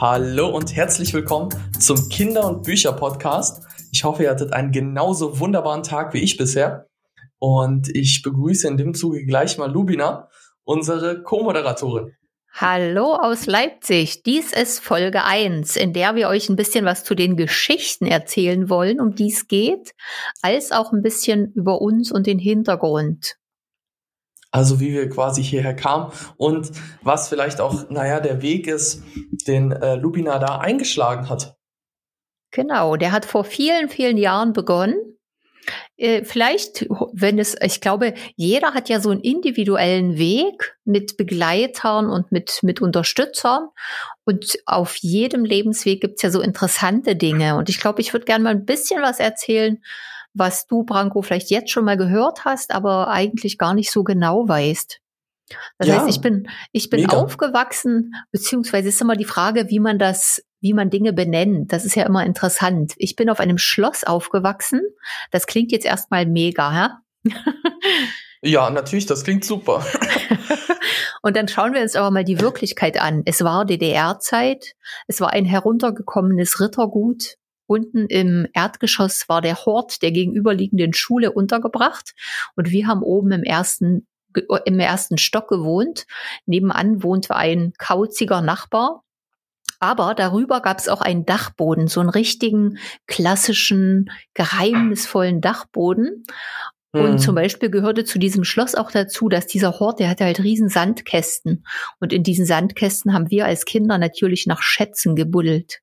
Hallo und herzlich willkommen zum Kinder- und Bücher-Podcast. Ich hoffe, ihr hattet einen genauso wunderbaren Tag wie ich bisher. Und ich begrüße in dem Zuge gleich mal Lubina, unsere Co-Moderatorin. Hallo aus Leipzig. Dies ist Folge 1, in der wir euch ein bisschen was zu den Geschichten erzählen wollen, um die es geht, als auch ein bisschen über uns und den Hintergrund. Also wie wir quasi hierher kamen und was vielleicht auch, naja, der Weg ist, den äh, Lubina da eingeschlagen hat. Genau, der hat vor vielen, vielen Jahren begonnen äh, vielleicht, wenn es, ich glaube, jeder hat ja so einen individuellen Weg mit Begleitern und mit, mit Unterstützern. Und auf jedem Lebensweg gibt's ja so interessante Dinge. Und ich glaube, ich würde gerne mal ein bisschen was erzählen, was du, Branko, vielleicht jetzt schon mal gehört hast, aber eigentlich gar nicht so genau weißt. Das ja, heißt, ich bin, ich bin mega. aufgewachsen, beziehungsweise ist immer die Frage, wie man das wie man Dinge benennt. Das ist ja immer interessant. Ich bin auf einem Schloss aufgewachsen. Das klingt jetzt erstmal mega, ja? ja, natürlich, das klingt super. Und dann schauen wir uns aber mal die Wirklichkeit an. Es war DDR-Zeit. Es war ein heruntergekommenes Rittergut. Unten im Erdgeschoss war der Hort der gegenüberliegenden Schule untergebracht. Und wir haben oben im ersten im ersten Stock gewohnt. Nebenan wohnte ein kauziger Nachbar, aber darüber gab es auch einen Dachboden, so einen richtigen klassischen, geheimnisvollen Dachboden. Und mhm. zum Beispiel gehörte zu diesem Schloss auch dazu, dass dieser Hort, der hatte halt riesen Sandkästen. Und in diesen Sandkästen haben wir als Kinder natürlich nach Schätzen gebuddelt.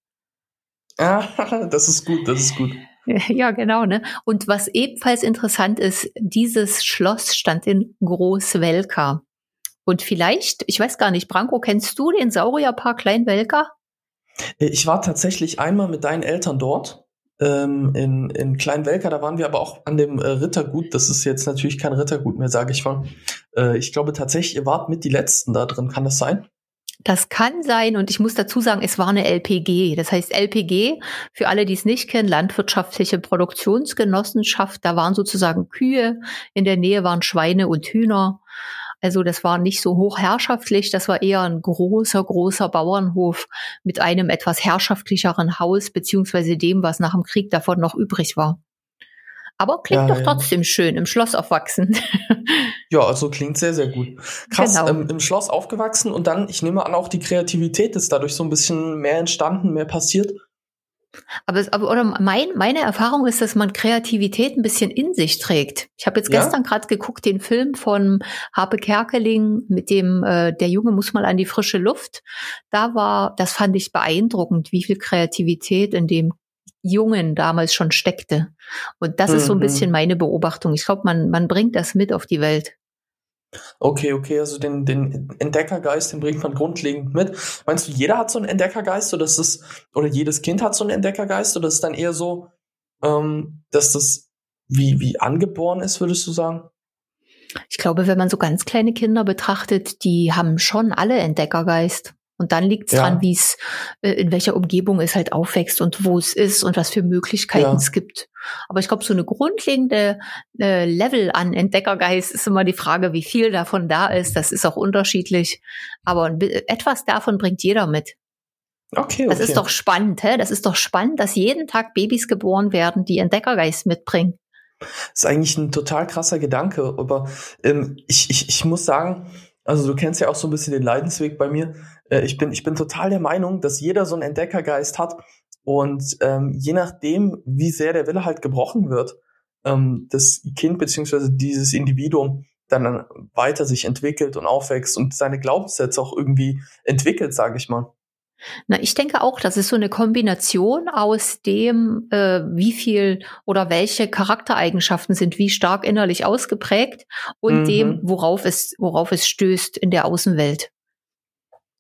Ah, das ist gut, das ist gut. Ja, genau, ne? Und was ebenfalls interessant ist, dieses Schloss stand in Großwelka. Und vielleicht, ich weiß gar nicht, Branko, kennst du den Saurierpark Kleinwelka? Äh, ich war tatsächlich einmal mit deinen Eltern dort. Ähm, in, in Kleinwelker, da waren wir aber auch an dem äh, Rittergut. Das ist jetzt natürlich kein Rittergut mehr, sage ich mal. Äh, ich glaube tatsächlich, ihr wart mit die Letzten da drin. Kann das sein? Das kann sein und ich muss dazu sagen, es war eine LPG. Das heißt LPG, für alle, die es nicht kennen, landwirtschaftliche Produktionsgenossenschaft. Da waren sozusagen Kühe, in der Nähe waren Schweine und Hühner. Also das war nicht so hochherrschaftlich, das war eher ein großer, großer Bauernhof mit einem etwas herrschaftlicheren Haus, beziehungsweise dem, was nach dem Krieg davon noch übrig war. Aber klingt ja, doch ja. trotzdem schön, im Schloss aufwachsen. Ja, also klingt sehr, sehr gut. Krass, genau. ähm, im Schloss aufgewachsen und dann, ich nehme an, auch die Kreativität ist dadurch so ein bisschen mehr entstanden, mehr passiert. Aber, aber oder mein, meine Erfahrung ist, dass man Kreativität ein bisschen in sich trägt. Ich habe jetzt ja? gestern gerade geguckt, den Film von Harpe Kerkeling mit dem äh, Der Junge muss mal an die frische Luft. Da war, das fand ich beeindruckend, wie viel Kreativität in dem Jungen damals schon steckte. Und das mhm. ist so ein mhm. bisschen meine Beobachtung. Ich glaube, man, man bringt das mit auf die Welt. Okay, okay, also den, den Entdeckergeist, den bringt man grundlegend mit. Meinst du, jeder hat so einen Entdeckergeist oder ist das, oder jedes Kind hat so einen Entdeckergeist oder ist es dann eher so, ähm, dass das wie, wie angeboren ist, würdest du sagen? Ich glaube, wenn man so ganz kleine Kinder betrachtet, die haben schon alle Entdeckergeist. Und dann liegt es ja. dran, wie es, äh, in welcher Umgebung es halt aufwächst und wo es ist und was für Möglichkeiten ja. es gibt. Aber ich glaube, so eine grundlegende äh, Level an Entdeckergeist ist immer die Frage, wie viel davon da ist. Das ist auch unterschiedlich. Aber etwas davon bringt jeder mit. Okay, okay. Das ist doch spannend, hä? Das ist doch spannend, dass jeden Tag Babys geboren werden, die Entdeckergeist mitbringen. Das ist eigentlich ein total krasser Gedanke, aber ähm, ich, ich, ich muss sagen, also du kennst ja auch so ein bisschen den Leidensweg bei mir. Äh, ich, bin, ich bin total der Meinung, dass jeder so einen Entdeckergeist hat. Und ähm, je nachdem, wie sehr der Wille halt gebrochen wird, ähm, das Kind beziehungsweise dieses Individuum dann weiter sich entwickelt und aufwächst und seine Glaubenssätze auch irgendwie entwickelt, sage ich mal. Na, ich denke auch, das ist so eine Kombination aus dem, äh, wie viel oder welche Charaktereigenschaften sind wie stark innerlich ausgeprägt und mhm. dem, worauf es, worauf es stößt in der Außenwelt.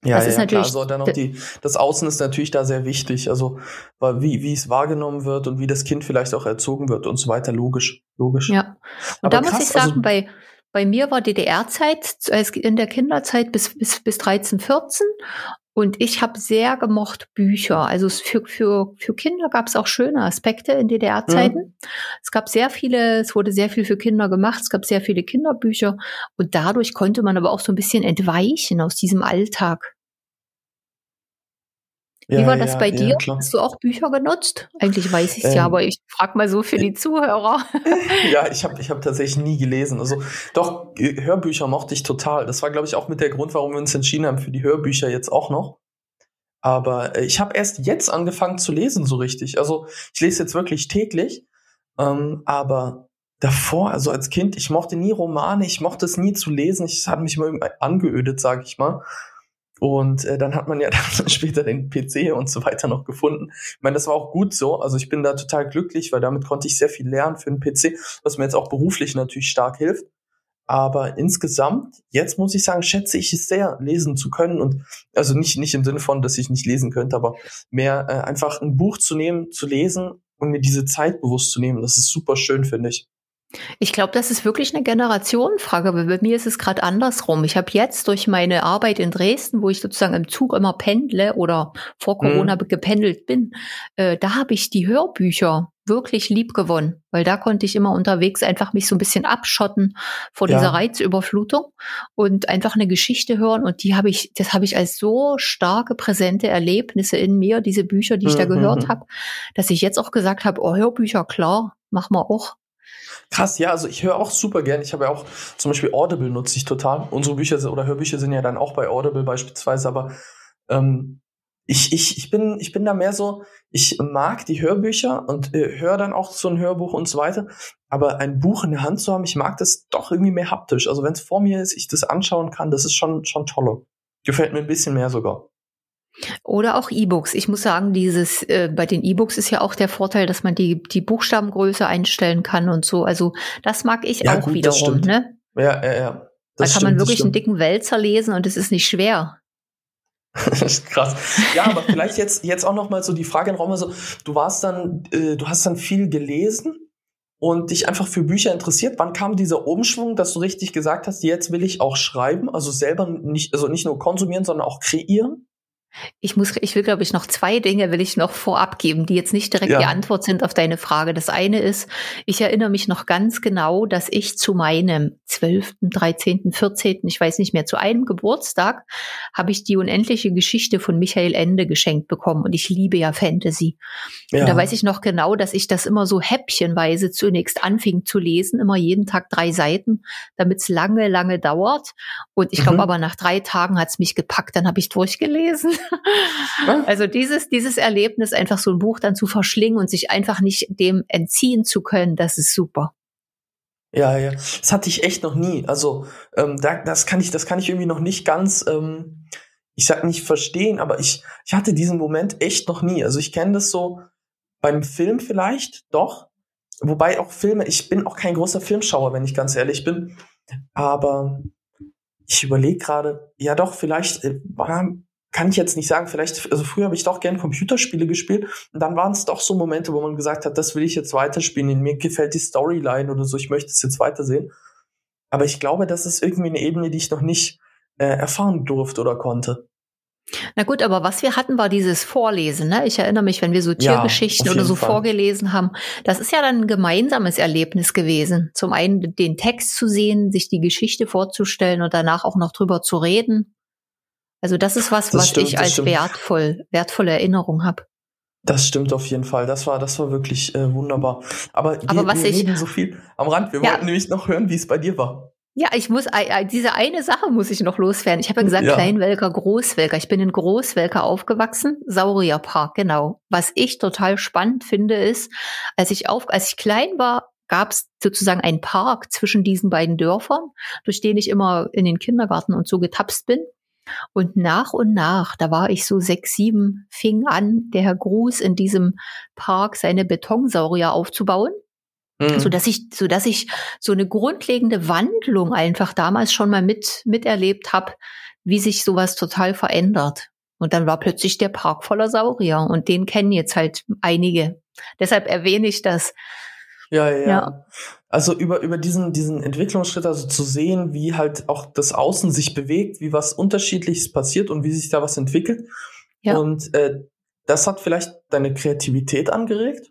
Ja, das ja, ist natürlich klar. Also dann noch die, das Außen ist natürlich da sehr wichtig. Also wie, wie es wahrgenommen wird und wie das Kind vielleicht auch erzogen wird und so weiter. Logisch, logisch. Ja. Und Aber da krass, muss ich sagen, also, bei, bei mir war DDR-Zeit in der Kinderzeit bis, bis, bis 13, 14 und ich habe sehr gemocht Bücher. Also für, für, für Kinder gab es auch schöne Aspekte in DDR-Zeiten. Mhm. Es gab sehr viele, es wurde sehr viel für Kinder gemacht, es gab sehr viele Kinderbücher und dadurch konnte man aber auch so ein bisschen entweichen aus diesem Alltag. Wie ja, war das ja, bei dir? Ja, Hast du auch Bücher genutzt? Eigentlich weiß ich es ähm, ja, aber ich frage mal so für die Zuhörer. ja, ich habe ich hab tatsächlich nie gelesen. Also doch, Hörbücher mochte ich total. Das war, glaube ich, auch mit der Grund, warum wir uns entschieden haben für die Hörbücher jetzt auch noch. Aber äh, ich habe erst jetzt angefangen zu lesen, so richtig. Also ich lese jetzt wirklich täglich. Ähm, aber davor, also als Kind, ich mochte nie Romane, ich mochte es nie zu lesen. Ich hat mich immer angeödet, sage ich mal. Und äh, dann hat man ja dann später den PC und so weiter noch gefunden. Ich meine, das war auch gut so. Also ich bin da total glücklich, weil damit konnte ich sehr viel lernen für den PC, was mir jetzt auch beruflich natürlich stark hilft. Aber insgesamt, jetzt muss ich sagen, schätze ich es sehr, lesen zu können. Und also nicht, nicht im Sinne von, dass ich nicht lesen könnte, aber mehr äh, einfach ein Buch zu nehmen, zu lesen und mir diese Zeit bewusst zu nehmen. Das ist super schön, finde ich. Ich glaube, das ist wirklich eine Generationenfrage, aber bei mir ist es gerade andersrum. Ich habe jetzt durch meine Arbeit in Dresden, wo ich sozusagen im Zug immer pendle oder vor mhm. Corona mhm. gependelt bin, äh, da habe ich die Hörbücher wirklich lieb gewonnen, weil da konnte ich immer unterwegs einfach mich so ein bisschen abschotten vor ja. dieser Reizüberflutung und einfach eine Geschichte hören und die habe ich, das habe ich als so starke präsente Erlebnisse in mir, diese Bücher, die ich mhm. da gehört mhm. habe, dass ich jetzt auch gesagt habe, oh Hörbücher, klar, machen wir auch. Krass, ja, also ich höre auch super gern. Ich habe ja auch zum Beispiel Audible nutze ich total. Unsere Bücher oder Hörbücher sind ja dann auch bei Audible beispielsweise, aber ähm, ich, ich, ich, bin, ich bin da mehr so, ich mag die Hörbücher und äh, höre dann auch so ein Hörbuch und so weiter. Aber ein Buch in der Hand zu haben, ich mag das doch irgendwie mehr haptisch. Also wenn es vor mir ist, ich das anschauen kann, das ist schon, schon toller. Gefällt mir ein bisschen mehr sogar. Oder auch E-Books. Ich muss sagen, dieses äh, bei den E-Books ist ja auch der Vorteil, dass man die die Buchstabengröße einstellen kann und so. Also das mag ich ja, auch gut, wiederum. Ne? Ja, ja, ja. da kann man wirklich einen dicken Wälzer lesen und es ist nicht schwer. Krass. Ja, aber vielleicht jetzt jetzt auch noch mal so die Frage in Raum. Also du warst dann, äh, du hast dann viel gelesen und dich einfach für Bücher interessiert. Wann kam dieser Umschwung, dass du richtig gesagt hast, jetzt will ich auch schreiben, also selber nicht, also nicht nur konsumieren, sondern auch kreieren? Ich muss, ich will, glaube ich, noch zwei Dinge will ich noch vorab geben, die jetzt nicht direkt ja. die Antwort sind auf deine Frage. Das eine ist, ich erinnere mich noch ganz genau, dass ich zu meinem 12., 13., 14., ich weiß nicht mehr, zu einem Geburtstag habe ich die unendliche Geschichte von Michael Ende geschenkt bekommen und ich liebe ja Fantasy. Ja. Und da weiß ich noch genau, dass ich das immer so häppchenweise zunächst anfing zu lesen, immer jeden Tag drei Seiten, damit es lange, lange dauert. Und ich glaube mhm. aber nach drei Tagen hat es mich gepackt, dann habe ich durchgelesen. Also dieses, dieses Erlebnis, einfach so ein Buch dann zu verschlingen und sich einfach nicht dem entziehen zu können, das ist super. Ja, ja. Das hatte ich echt noch nie. Also ähm, da, das kann ich, das kann ich irgendwie noch nicht ganz, ähm, ich sag nicht verstehen, aber ich, ich hatte diesen Moment echt noch nie. Also ich kenne das so beim Film vielleicht, doch. Wobei auch Filme, ich bin auch kein großer Filmschauer, wenn ich ganz ehrlich bin. Aber ich überlege gerade, ja doch, vielleicht äh, kann ich jetzt nicht sagen, vielleicht, also früher habe ich doch gern Computerspiele gespielt und dann waren es doch so Momente, wo man gesagt hat, das will ich jetzt weiterspielen, mir gefällt die Storyline oder so, ich möchte es jetzt weitersehen. Aber ich glaube, das ist irgendwie eine Ebene, die ich noch nicht äh, erfahren durfte oder konnte. Na gut, aber was wir hatten, war dieses Vorlesen. Ne? Ich erinnere mich, wenn wir so Tiergeschichten ja, oder so Fall. vorgelesen haben, das ist ja dann ein gemeinsames Erlebnis gewesen. Zum einen den Text zu sehen, sich die Geschichte vorzustellen und danach auch noch drüber zu reden. Also das ist was, das was stimmt, ich als wertvoll, wertvolle Erinnerung habe. Das stimmt auf jeden Fall. Das war, das war wirklich äh, wunderbar. Aber, Aber wir, was wir ich, reden so viel am Rand. Wir ja. wollten nämlich noch hören, wie es bei dir war. Ja, ich muss, diese eine Sache muss ich noch loswerden. Ich habe ja gesagt, ja. Kleinwelker, Großwelker. Ich bin in Großwelker aufgewachsen, Saurierpark, genau. Was ich total spannend finde, ist, als ich auf, als ich klein war, gab es sozusagen einen Park zwischen diesen beiden Dörfern, durch den ich immer in den Kindergarten und so getapst bin. Und nach und nach, da war ich so sechs, sieben, fing an, der Herr Gruß in diesem Park seine Betonsaurier aufzubauen. Mhm. So dass ich, so dass ich so eine grundlegende Wandlung einfach damals schon mal mit, miterlebt habe, wie sich sowas total verändert. Und dann war plötzlich der Park voller Saurier und den kennen jetzt halt einige. Deshalb erwähne ich das. Ja, ja. ja. Also über, über diesen, diesen Entwicklungsschritt, also zu sehen, wie halt auch das Außen sich bewegt, wie was Unterschiedliches passiert und wie sich da was entwickelt. Ja. Und äh, das hat vielleicht deine Kreativität angeregt?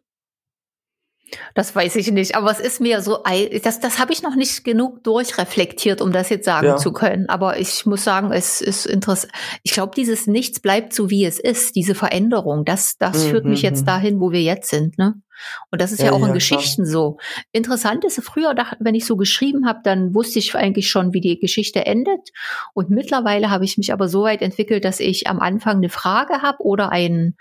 Das weiß ich nicht, aber es ist mir so, das, das habe ich noch nicht genug durchreflektiert, um das jetzt sagen ja. zu können. Aber ich muss sagen, es ist interessant. Ich glaube, dieses Nichts bleibt so, wie es ist, diese Veränderung, das, das mhm. führt mich jetzt mhm. dahin, wo wir jetzt sind. Ne? Und das ist ja, ja auch in ja, Geschichten klar. so. Interessant ist, früher, wenn ich so geschrieben habe, dann wusste ich eigentlich schon, wie die Geschichte endet. Und mittlerweile habe ich mich aber so weit entwickelt, dass ich am Anfang eine Frage habe oder ein,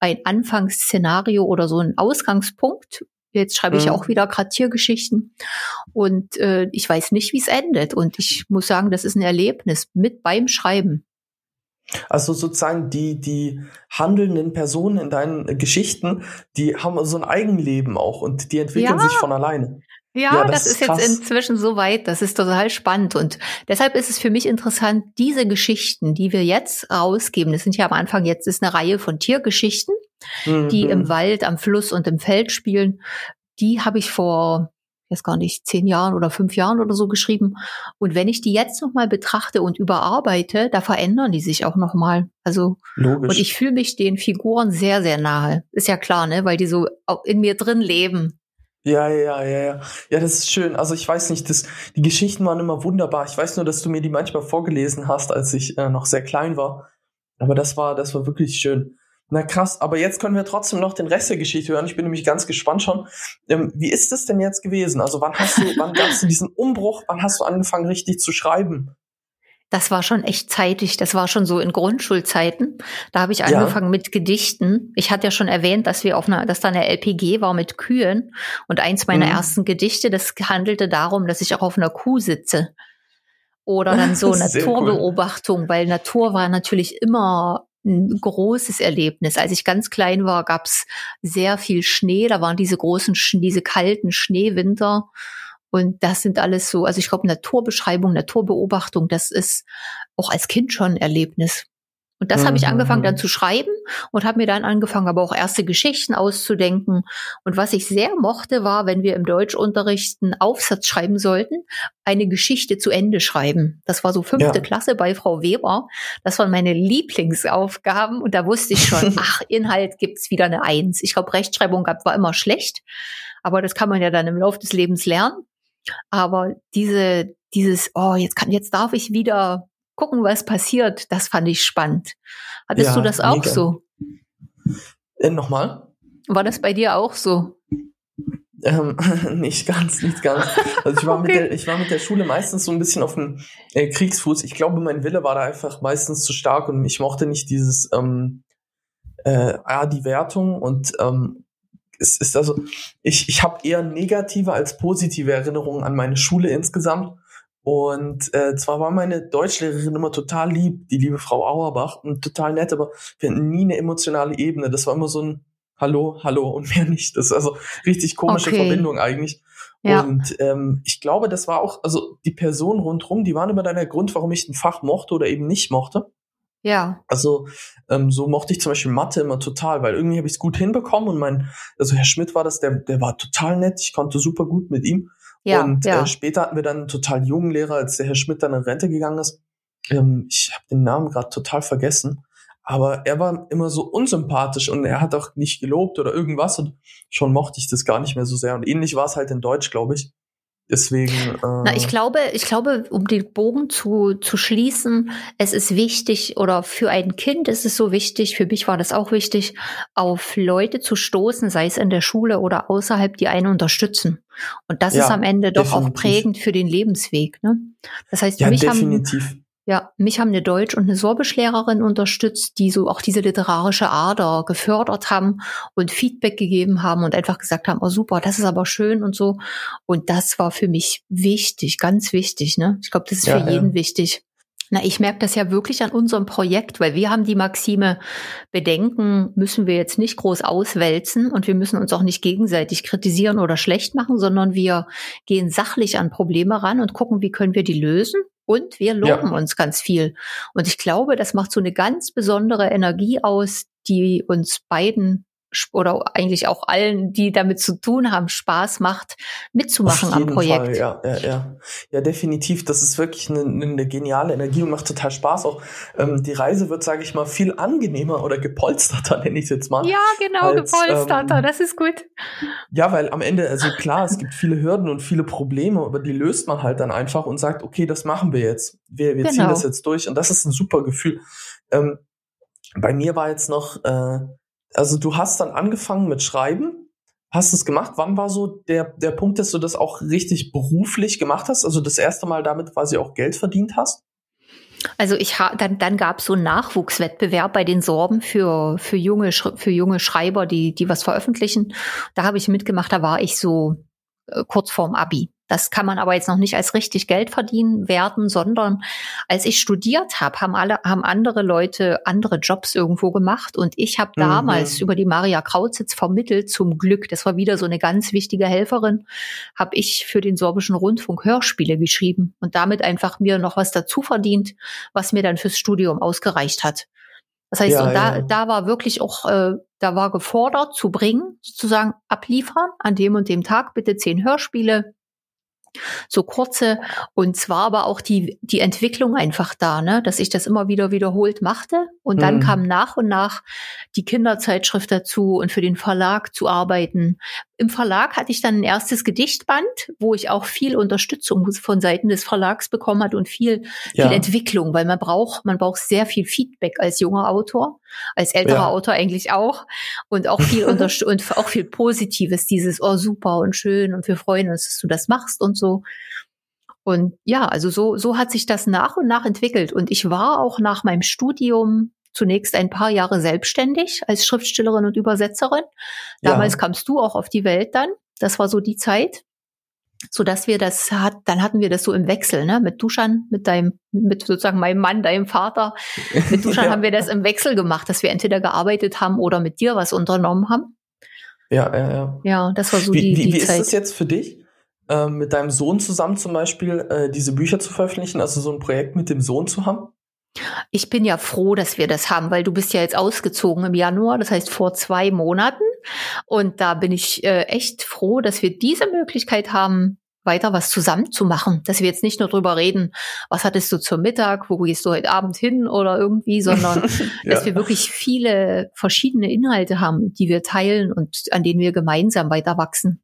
ein Anfangsszenario oder so einen Ausgangspunkt, Jetzt schreibe ich mhm. auch wieder gerade Tiergeschichten und äh, ich weiß nicht, wie es endet. Und ich muss sagen, das ist ein Erlebnis mit beim Schreiben. Also sozusagen die, die handelnden Personen in deinen Geschichten, die haben so ein Eigenleben auch und die entwickeln ja. sich von alleine. Ja, ja das, das, ist, krass. jetzt inzwischen so weit, das ist total spannend. Und deshalb ist es für mich interessant, diese Geschichten, die wir jetzt rausgeben, das sind ja am Anfang jetzt ist eine Reihe von Tiergeschichten, mhm. die im Wald, am Fluss und im Feld spielen. Die habe ich vor jetzt gar nicht zehn Jahren oder fünf Jahren oder so geschrieben. Und wenn ich die jetzt nochmal betrachte und überarbeite, da verändern die sich auch nochmal. Also Logisch. und ich fühle mich den Figuren sehr, sehr nahe. Ist ja klar, ne? Weil die so in mir drin leben. Ja, ja, ja, ja. Ja, das ist schön. Also ich weiß nicht, das, die Geschichten waren immer wunderbar. Ich weiß nur, dass du mir die manchmal vorgelesen hast, als ich äh, noch sehr klein war. Aber das war, das war wirklich schön. Na krass, aber jetzt können wir trotzdem noch den Rest der Geschichte hören. Ich bin nämlich ganz gespannt schon. Ähm, wie ist es denn jetzt gewesen? Also wann hast du, wann gabst du diesen Umbruch? Wann hast du angefangen, richtig zu schreiben? Das war schon echt zeitig. Das war schon so in Grundschulzeiten. Da habe ich angefangen ja. mit Gedichten. Ich hatte ja schon erwähnt, dass wir auf einer, dass da eine LPG war mit Kühen. Und eins meiner mhm. ersten Gedichte, das handelte darum, dass ich auch auf einer Kuh sitze. Oder dann so Naturbeobachtung, cool. weil Natur war natürlich immer ein großes Erlebnis. Als ich ganz klein war, gab's sehr viel Schnee. Da waren diese großen, diese kalten Schneewinter. Und das sind alles so, also ich glaube, Naturbeschreibung, Naturbeobachtung, das ist auch als Kind schon ein Erlebnis. Und das mhm. habe ich angefangen dann mhm. zu schreiben und habe mir dann angefangen, aber auch erste Geschichten auszudenken. Und was ich sehr mochte, war, wenn wir im Deutschunterricht einen Aufsatz schreiben sollten, eine Geschichte zu Ende schreiben. Das war so fünfte ja. Klasse bei Frau Weber. Das waren meine Lieblingsaufgaben und da wusste ich schon, ach, Inhalt gibt's wieder eine Eins. Ich glaube, Rechtschreibung war immer schlecht, aber das kann man ja dann im Laufe des Lebens lernen. Aber diese, dieses, oh, jetzt kann, jetzt darf ich wieder gucken, was passiert, das fand ich spannend. Hattest ja, du das auch mega. so? Äh, Nochmal? War das bei dir auch so? Ähm, nicht ganz, nicht ganz. Also ich war, okay. mit der, ich war mit der Schule meistens so ein bisschen auf dem äh, Kriegsfuß. Ich glaube, mein Wille war da einfach meistens zu stark und ich mochte nicht dieses, ähm, äh, die Wertung und ähm, es ist also, ich, ich habe eher negative als positive Erinnerungen an meine Schule insgesamt. Und äh, zwar war meine Deutschlehrerin immer total lieb, die liebe Frau Auerbach, und total nett, aber wir hatten nie eine emotionale Ebene. Das war immer so ein Hallo, Hallo und mehr nicht. Das ist also richtig komische okay. Verbindung eigentlich. Ja. Und ähm, ich glaube, das war auch, also die Personen rundherum, die waren immer dann der Grund, warum ich ein Fach mochte oder eben nicht mochte. Ja. Also ähm, so mochte ich zum Beispiel Mathe immer total, weil irgendwie habe ich es gut hinbekommen und mein, also Herr Schmidt war das, der, der war total nett, ich konnte super gut mit ihm. Ja, und ja. Äh, später hatten wir dann einen total jungen Lehrer, als der Herr Schmidt dann in Rente gegangen ist. Ähm, ich habe den Namen gerade total vergessen. Aber er war immer so unsympathisch und er hat auch nicht gelobt oder irgendwas und schon mochte ich das gar nicht mehr so sehr. Und ähnlich war es halt in Deutsch, glaube ich. Deswegen. Äh Na, ich glaube, ich glaube, um den Bogen zu, zu schließen, es ist wichtig oder für ein Kind ist es so wichtig, für mich war das auch wichtig, auf Leute zu stoßen, sei es in der Schule oder außerhalb, die einen unterstützen. Und das ja, ist am Ende doch definitiv. auch prägend für den Lebensweg. Ne? Das heißt, ja, mich definitiv. haben ja, mich haben eine Deutsch- und eine Sorbischlehrerin unterstützt, die so auch diese literarische Ader gefördert haben und Feedback gegeben haben und einfach gesagt haben, oh super, das ist aber schön und so. Und das war für mich wichtig, ganz wichtig. Ne? Ich glaube, das ist ja, für jeden ja. wichtig. Na, ich merke das ja wirklich an unserem Projekt, weil wir haben die Maxime, Bedenken müssen wir jetzt nicht groß auswälzen und wir müssen uns auch nicht gegenseitig kritisieren oder schlecht machen, sondern wir gehen sachlich an Probleme ran und gucken, wie können wir die lösen und wir loben ja. uns ganz viel. Und ich glaube, das macht so eine ganz besondere Energie aus, die uns beiden oder eigentlich auch allen, die damit zu tun haben, Spaß macht, mitzumachen am Projekt. Fall, ja, ja, ja. Ja, definitiv. Das ist wirklich eine, eine geniale Energie und macht total Spaß. Auch ähm, die Reise wird, sage ich mal, viel angenehmer oder gepolsterter, nenne ich es jetzt mal. Ja, genau, als, gepolsterter, ähm, das ist gut. Ja, weil am Ende, also klar, es gibt viele Hürden und viele Probleme, aber die löst man halt dann einfach und sagt, okay, das machen wir jetzt. Wir, wir genau. ziehen das jetzt durch und das ist ein super Gefühl. Ähm, bei mir war jetzt noch, äh, also du hast dann angefangen mit Schreiben, hast es gemacht. Wann war so der, der Punkt, dass du das auch richtig beruflich gemacht hast? Also das erste Mal damit quasi auch Geld verdient hast? Also ich ha dann, dann gab es so einen Nachwuchswettbewerb bei den Sorben für, für, junge, für junge Schreiber, die, die was veröffentlichen. Da habe ich mitgemacht, da war ich so äh, kurz vorm Abi. Das kann man aber jetzt noch nicht als richtig Geld verdienen werden, sondern als ich studiert habe, haben alle, haben andere Leute andere Jobs irgendwo gemacht und ich habe mhm. damals über die Maria Krauzitz vermittelt zum Glück. Das war wieder so eine ganz wichtige Helferin. Habe ich für den sorbischen Rundfunk Hörspiele geschrieben und damit einfach mir noch was dazu verdient, was mir dann fürs Studium ausgereicht hat. Das heißt, ja, und da, ja. da war wirklich auch, äh, da war gefordert zu bringen, sozusagen abliefern an dem und dem Tag bitte zehn Hörspiele, so kurze und zwar aber auch die die Entwicklung einfach da, ne, dass ich das immer wieder wiederholt machte und dann mhm. kam nach und nach die Kinderzeitschrift dazu und für den Verlag zu arbeiten. Im Verlag hatte ich dann ein erstes Gedichtband, wo ich auch viel Unterstützung von Seiten des Verlags bekommen hat und viel ja. viel Entwicklung, weil man braucht man braucht sehr viel Feedback als junger Autor, als älterer ja. Autor eigentlich auch und auch viel und auch viel Positives, dieses oh super und schön und wir freuen uns, dass du das machst und so so. Und ja, also so, so hat sich das nach und nach entwickelt. Und ich war auch nach meinem Studium zunächst ein paar Jahre selbstständig als Schriftstellerin und Übersetzerin. Damals ja. kamst du auch auf die Welt dann. Das war so die Zeit, so dass wir das hat, dann hatten wir das so im Wechsel, ne, mit Duschan, mit deinem, mit sozusagen meinem Mann, deinem Vater. Mit Duschan ja. haben wir das im Wechsel gemacht, dass wir entweder gearbeitet haben oder mit dir was unternommen haben. Ja, ja, ja. Ja, das war so wie, die, die wie Zeit. Wie ist das jetzt für dich? ähm, mit deinem Sohn zusammen zum Beispiel äh, diese Bücher zu veröffentlichen, also so ein Projekt mit dem Sohn zu haben? Ich bin ja froh, dass wir das haben, weil du bist ja jetzt ausgezogen im Januar, das heißt vor zwei Monaten. Und da bin ich äh, echt froh, dass wir diese Möglichkeit haben, weiter was zusammen zu machen. Dass wir jetzt nicht nur drüber reden, was hattest du zum Mittag, wo gehst du heute Abend hin oder irgendwie, sondern ja. dass wir wirklich viele verschiedene Inhalte haben, die wir teilen und an denen wir gemeinsam weiter wachsen.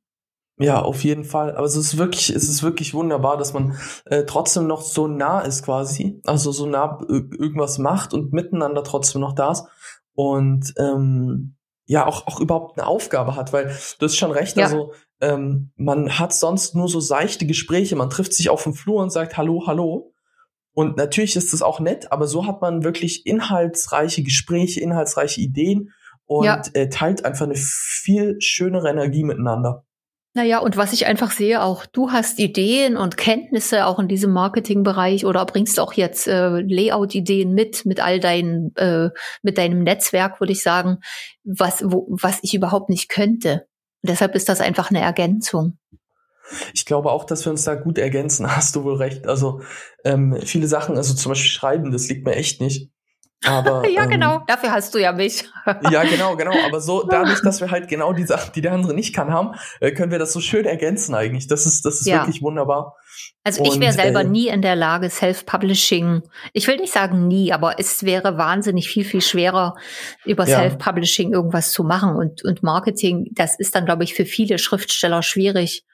Ja, auf jeden Fall. Aber es ist wirklich, es ist wirklich wunderbar, dass man äh, trotzdem noch so nah ist quasi. Also so nah irgendwas macht und miteinander trotzdem noch da ist. Und ähm, ja, auch, auch überhaupt eine Aufgabe hat, weil du hast schon recht, ja. also ähm, man hat sonst nur so seichte Gespräche, man trifft sich auf dem Flur und sagt Hallo, hallo. Und natürlich ist das auch nett, aber so hat man wirklich inhaltsreiche Gespräche, inhaltsreiche Ideen und ja. äh, teilt einfach eine viel schönere Energie miteinander. Naja, und was ich einfach sehe, auch du hast Ideen und Kenntnisse auch in diesem Marketingbereich oder bringst auch jetzt äh, Layout-Ideen mit, mit all deinen, äh, mit deinem Netzwerk, würde ich sagen, was, wo, was ich überhaupt nicht könnte. Und deshalb ist das einfach eine Ergänzung. Ich glaube auch, dass wir uns da gut ergänzen, hast du wohl recht. Also ähm, viele Sachen, also zum Beispiel Schreiben, das liegt mir echt nicht. Aber, ja, ähm, genau, dafür hast du ja mich. ja, genau, genau. Aber so, dadurch, dass wir halt genau die Sachen, die der andere nicht kann, haben, äh, können wir das so schön ergänzen eigentlich. Das ist, das ist ja. wirklich wunderbar. Also ich wäre selber äh, nie in der Lage, Self-Publishing, ich will nicht sagen nie, aber es wäre wahnsinnig viel, viel schwerer, über ja. Self-Publishing irgendwas zu machen. Und, und Marketing, das ist dann, glaube ich, für viele Schriftsteller schwierig.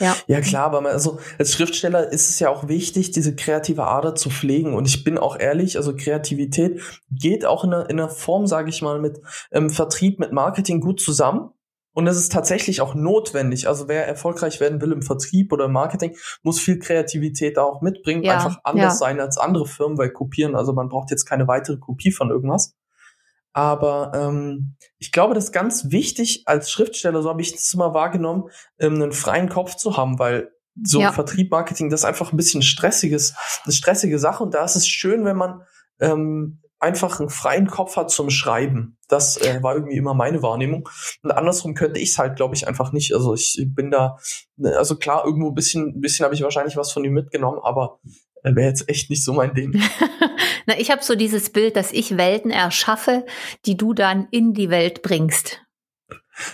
Ja. ja, klar, aber man, also als Schriftsteller ist es ja auch wichtig, diese kreative Ader zu pflegen. Und ich bin auch ehrlich, also Kreativität geht auch in einer, in einer Form, sage ich mal, mit ähm, Vertrieb, mit Marketing gut zusammen. Und es ist tatsächlich auch notwendig. Also wer erfolgreich werden will im Vertrieb oder im Marketing, muss viel Kreativität da auch mitbringen. Ja, einfach anders ja. sein als andere Firmen, weil kopieren, also man braucht jetzt keine weitere Kopie von irgendwas. Aber ähm, ich glaube, das ist ganz wichtig als Schriftsteller, so habe ich das immer wahrgenommen, ähm, einen freien Kopf zu haben, weil so ja. Vertrieb, Marketing, das ist einfach ein bisschen stressiges, eine stressige Sache. Und da ist es schön, wenn man ähm, einfach einen freien Kopf hat zum Schreiben. Das äh, war irgendwie immer meine Wahrnehmung. Und andersrum könnte ich es halt, glaube ich, einfach nicht. Also ich bin da, ne, also klar, irgendwo ein bisschen, ein bisschen habe ich wahrscheinlich was von ihm mitgenommen, aber wäre jetzt echt nicht so mein Ding. Na, ich habe so dieses Bild, dass ich Welten erschaffe, die du dann in die Welt bringst.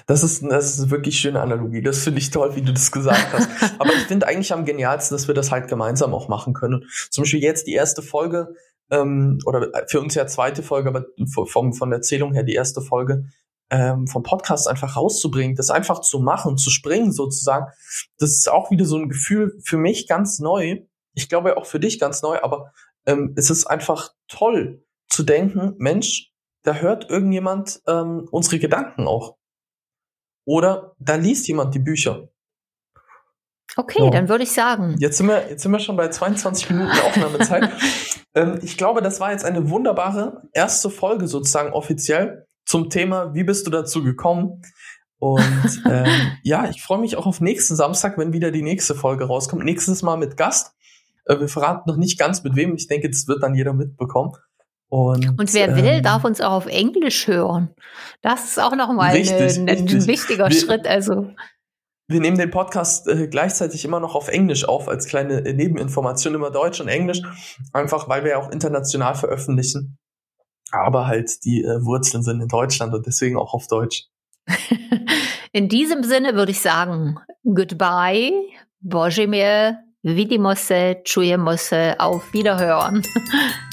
Das ist, das ist eine wirklich schöne Analogie. Das finde ich toll, wie du das gesagt hast. Aber ich finde eigentlich am genialsten, dass wir das halt gemeinsam auch machen können. Zum Beispiel jetzt die erste Folge, ähm, oder für uns ja zweite Folge, aber vom, von der Erzählung her die erste Folge, ähm, vom Podcast einfach rauszubringen, das einfach zu machen, zu springen sozusagen. Das ist auch wieder so ein Gefühl für mich ganz neu. Ich glaube auch für dich ganz neu, aber ähm, es ist einfach toll zu denken, Mensch, da hört irgendjemand ähm, unsere Gedanken auch. Oder da liest jemand die Bücher. Okay, so. dann würde ich sagen. Jetzt sind wir, jetzt sind wir schon bei 22 Minuten Aufnahmezeit. ähm, ich glaube, das war jetzt eine wunderbare erste Folge sozusagen offiziell zum Thema, wie bist du dazu gekommen? Und ähm, ja, ich freue mich auch auf nächsten Samstag, wenn wieder die nächste Folge rauskommt. Nächstes Mal mit Gast. Äh, wir verraten noch nicht ganz mit wem. Ich denke, das wird dann jeder mitbekommen. Und, und wer ähm, will, darf uns auch auf Englisch hören. Das ist auch nochmal ein, ein wichtiger wir, Schritt. Also wir nehmen den Podcast äh, gleichzeitig immer noch auf Englisch auf, als kleine äh, Nebeninformation, immer Deutsch und Englisch, einfach weil wir ja auch international veröffentlichen. Aber halt die äh, Wurzeln sind in Deutschland und deswegen auch auf Deutsch. in diesem Sinne würde ich sagen, goodbye, Boże mir, vidimo se, czujemo se, auf Wiederhören.